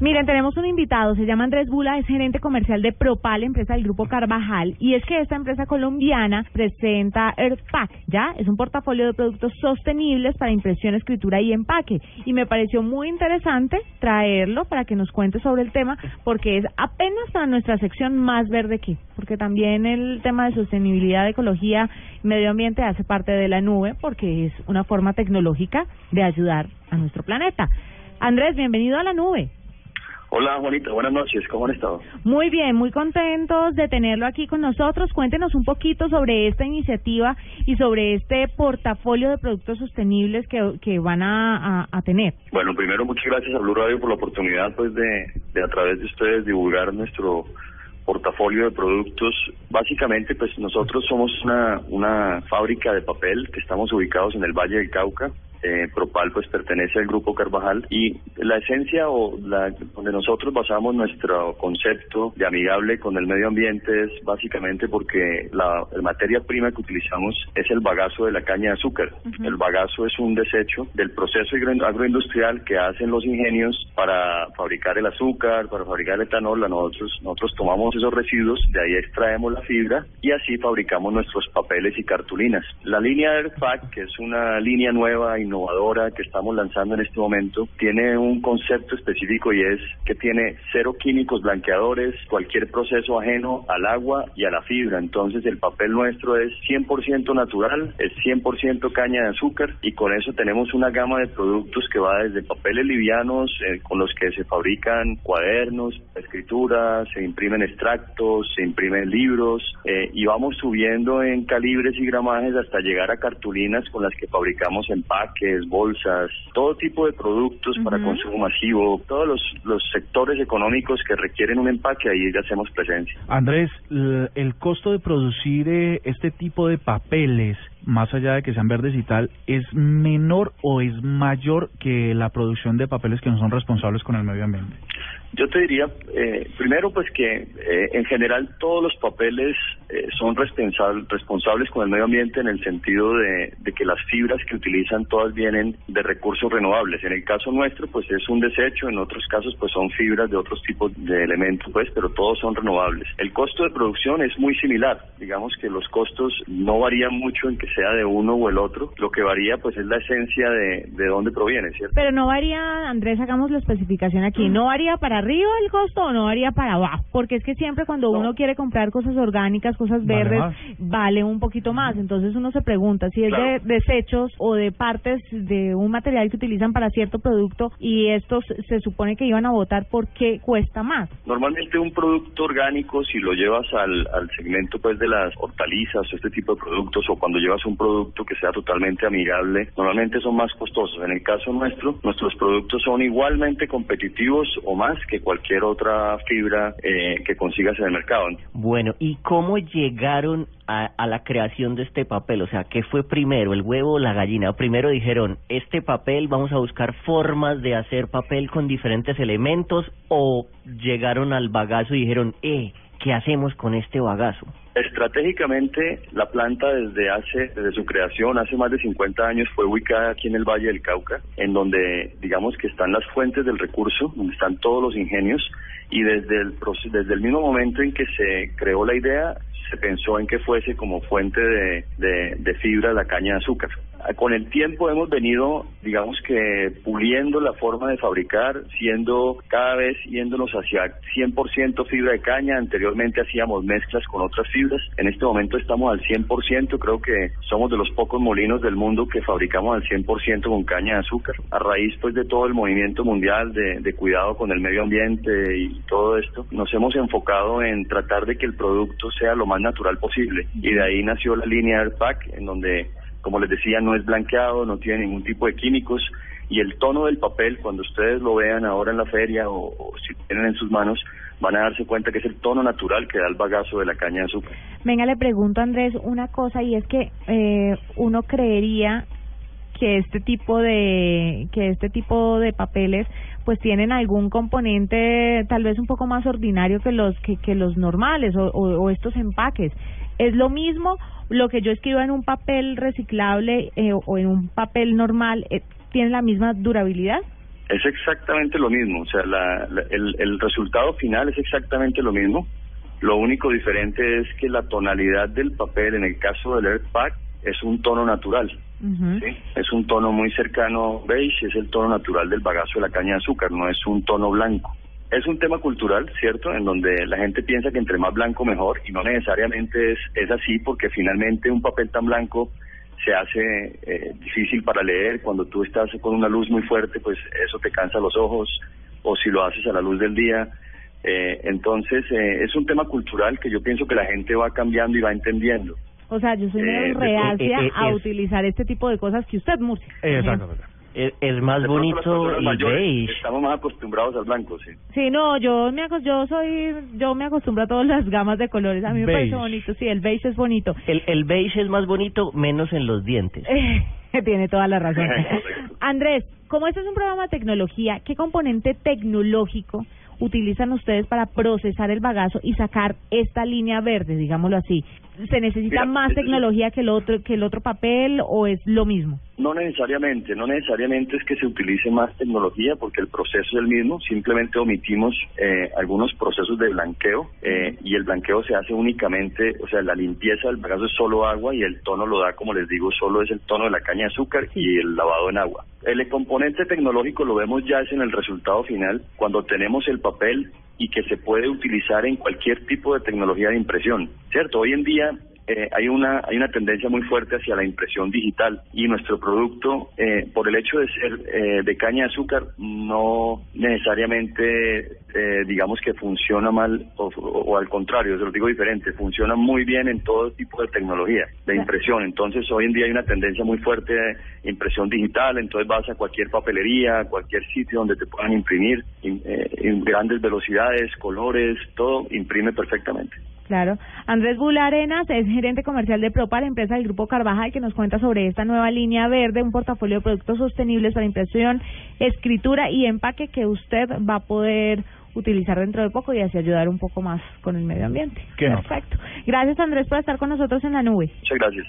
Miren, tenemos un invitado, se llama Andrés Bula, es gerente comercial de Propal, empresa del grupo Carvajal, y es que esta empresa colombiana presenta EarthPack, ¿ya? Es un portafolio de productos sostenibles para impresión, escritura y empaque, y me pareció muy interesante traerlo para que nos cuente sobre el tema, porque es apenas para nuestra sección más verde que, porque también el tema de sostenibilidad, ecología medio ambiente hace parte de la nube, porque es una forma tecnológica de ayudar a nuestro planeta. Andrés, bienvenido a la nube. Hola Juanita, buenas noches, ¿cómo han estado? Muy bien, muy contentos de tenerlo aquí con nosotros. Cuéntenos un poquito sobre esta iniciativa y sobre este portafolio de productos sostenibles que, que van a, a, tener. Bueno, primero muchas gracias a Blue Radio por la oportunidad pues de, de a través de ustedes divulgar nuestro portafolio de productos. Básicamente, pues nosotros somos una, una fábrica de papel que estamos ubicados en el Valle del Cauca, eh, Propal pues pertenece al grupo Carvajal y la esencia o la donde nosotros basamos nuestro concepto de amigable con el medio ambiente es básicamente porque la, materia prima que utilizamos es el bagazo de la caña de azúcar. El bagazo es un desecho del proceso agroindustrial que hacen los ingenios para fabricar el azúcar, para fabricar el etanol. Nosotros, nosotros tomamos esos residuos, de ahí extraemos la fibra y así fabricamos nuestros papeles y cartulinas. La línea AirPack, que es una línea nueva y innovadora que estamos lanzando en este momento tiene un concepto específico y es que tiene cero químicos blanqueadores, cualquier proceso ajeno al agua y a la fibra. Entonces el papel nuestro es 100% natural, es 100% caña de azúcar y con eso tenemos una gama de productos que va desde papeles livianos eh, con los que se fabrican cuadernos, escrituras, se imprimen extractos, se imprimen libros eh, y vamos subiendo en calibres y gramajes hasta llegar a cartulinas con las que fabricamos empaques bolsas, todo tipo de productos para consumo masivo, todos los, los sectores económicos que requieren un empaque, ahí ya hacemos presencia. Andrés, el costo de producir eh, este tipo de papeles más allá de que sean verdes y tal, es menor o es mayor que la producción de papeles que no son responsables con el medio ambiente? Yo te diría, eh, primero pues que eh, en general todos los papeles eh, son responsables con el medio ambiente en el sentido de, que las fibras que utilizan todas vienen de recursos renovables. En el caso nuestro pues es un desecho, en otros casos pues son fibras de otros tipos de elementos pues, pero todos son renovables. El costo de producción es muy similar, digamos que los costos no varían mucho en que sea de uno o el otro, lo que varía pues es la esencia de, de dónde proviene, ¿cierto? Pero no varía, Andrés, hagamos la especificación aquí, no varía para arriba el costo o no haría para abajo, porque es que siempre cuando uno quiere comprar cosas orgánicas, cosas verdes, vale, un poquito más. Entonces uno se pregunta si es de desechos o de partes de un material que utilizan para cierto producto y estos se supone que iban a votar, ¿por qué cuesta más? Normalmente un producto orgánico, si lo llevas al, al segmento pues de las hortalizas o este tipo de productos, o cuando llevas un producto que sea totalmente amigable, normalmente son más costosos. En el caso nuestro, nuestros productos son igualmente competitivos o más que cualquier otra fibra eh, que consigas en el mercado. Bueno, ¿y cómo llegaron a, a, la creación de este papel? O sea, ¿qué fue primero, el huevo o la gallina? Primero dijeron, este papel, vamos a buscar formas de hacer papel con diferentes elementos, o llegaron al bagazo y dijeron, eh, ¿qué hacemos con este bagazo? Estratégicamente, la planta desde hace, desde su creación, hace más de 50 años, fue ubicada aquí en el Valle del Cauca, en donde, digamos que están las fuentes del recurso, donde están todos los ingenios, y desde el, desde el mismo momento en que se creó la idea, se pensó en que fuese como fuente de, de, de fibra la caña de azúcar. Con el tiempo hemos venido, digamos que, puliendo la forma de fabricar, siendo cada vez yéndonos hacia 100% fibra de caña. Anteriormente hacíamos mezclas con otras fibras. En este momento estamos al 100%. Creo que somos de los pocos molinos del mundo que fabricamos al 100% con caña de azúcar. A raíz pues de todo el movimiento mundial de, de cuidado con el medio ambiente y todo esto, nos hemos enfocado en tratar de que el producto sea lo más natural posible. Y de ahí nació la línea AirPack, en donde como les decía, no es blanqueado, no tiene ningún tipo de químicos y el tono del papel, cuando ustedes lo vean ahora en la feria o, si tienen en sus manos, van a darse cuenta que es el tono natural que da el bagazo de la caña de azúcar. Venga, le pregunto Andrés una cosa y es que eh, uno creería que este tipo de que este tipo de papeles pues tienen algún componente tal vez un poco más ordinario que los que, los normales o, o estos empaques es lo mismo lo que yo escribo en un papel reciclable eh, o en un papel normal, eh, ¿tiene la misma durabilidad? Es exactamente lo mismo, o sea, la, el, el resultado final es exactamente lo mismo. Lo único diferente es que la tonalidad del papel en el caso del Earth Pack es un tono natural. ¿sí? Es un tono muy cercano beige, es el tono natural del bagazo de la caña de azúcar, no es un tono blanco. Es un tema cultural, ¿cierto? En donde la gente piensa que entre más blanco mejor y no necesariamente es, es así porque finalmente un papel tan blanco se hace eh, difícil para leer. Cuando tú estás con una luz muy fuerte, pues eso te cansa los ojos o si lo haces a la luz del día. Eh, entonces eh, es un tema cultural que yo pienso que la gente va cambiando y va entendiendo. O sea, yo soy menos reacia a utilizar este tipo de cosas que usted, Murcia. Exactamente. Es, es más De bonito el mayores beige. Estamos más acostumbrados al blanco, sí. Sí, no, yo me acos- yo soy yo me acostumbro a todas las gamas de colores. A mí me parece bonito, sí, el beige es bonito. El, el beige es más bonito, menos en los dientes. Tiene toda la razón. Andrés, como este es un programa de tecnología, ¿qué componente tecnológico utilizan ustedes para procesar el bagazo y sacar esta línea verde, digámoslo así? ¿Se necesita Mira, más tecnología que el otro que el otro papel o es lo mismo? No necesariamente, no necesariamente es que se utilice más tecnología porque el proceso es el mismo, simplemente omitimos eh, algunos procesos de blanqueo eh, y el blanqueo se hace únicamente, o sea, la limpieza del bagazo es solo agua y el tono lo da, como les digo, solo es el tono de la caña de azúcar y el lavado en agua. El componente tecnológico lo vemos ya es en el resultado final, cuando tenemos el papel y que se puede utilizar en cualquier tipo de tecnología de impresión, ¿cierto? Hoy en día eh, hay una hay una tendencia muy fuerte hacia la impresión digital y nuestro producto eh, por el hecho de ser eh, de caña de azúcar no necesariamente eh, digamos que funciona mal o, o al contrario se lo digo diferente funciona muy bien en todo tipo de tecnología de impresión. Entonces hoy en día hay una tendencia muy fuerte de impresión digital entonces vas a cualquier papelería a cualquier sitio donde te puedan imprimir eh, en grandes velocidades colores todo imprime perfectamente Claro. Andrés Bula Arenas es gerente comercial de Propal, empresa del Grupo Carvajal, que nos cuenta sobre esta nueva línea verde, un portafolio de productos sostenibles para impresión, escritura y empaque que usted va a poder utilizar dentro de poco y así ayudar un poco más con el medio ambiente. Perfecto. Gracias Andrés por estar con nosotros en la nube. muchas gracias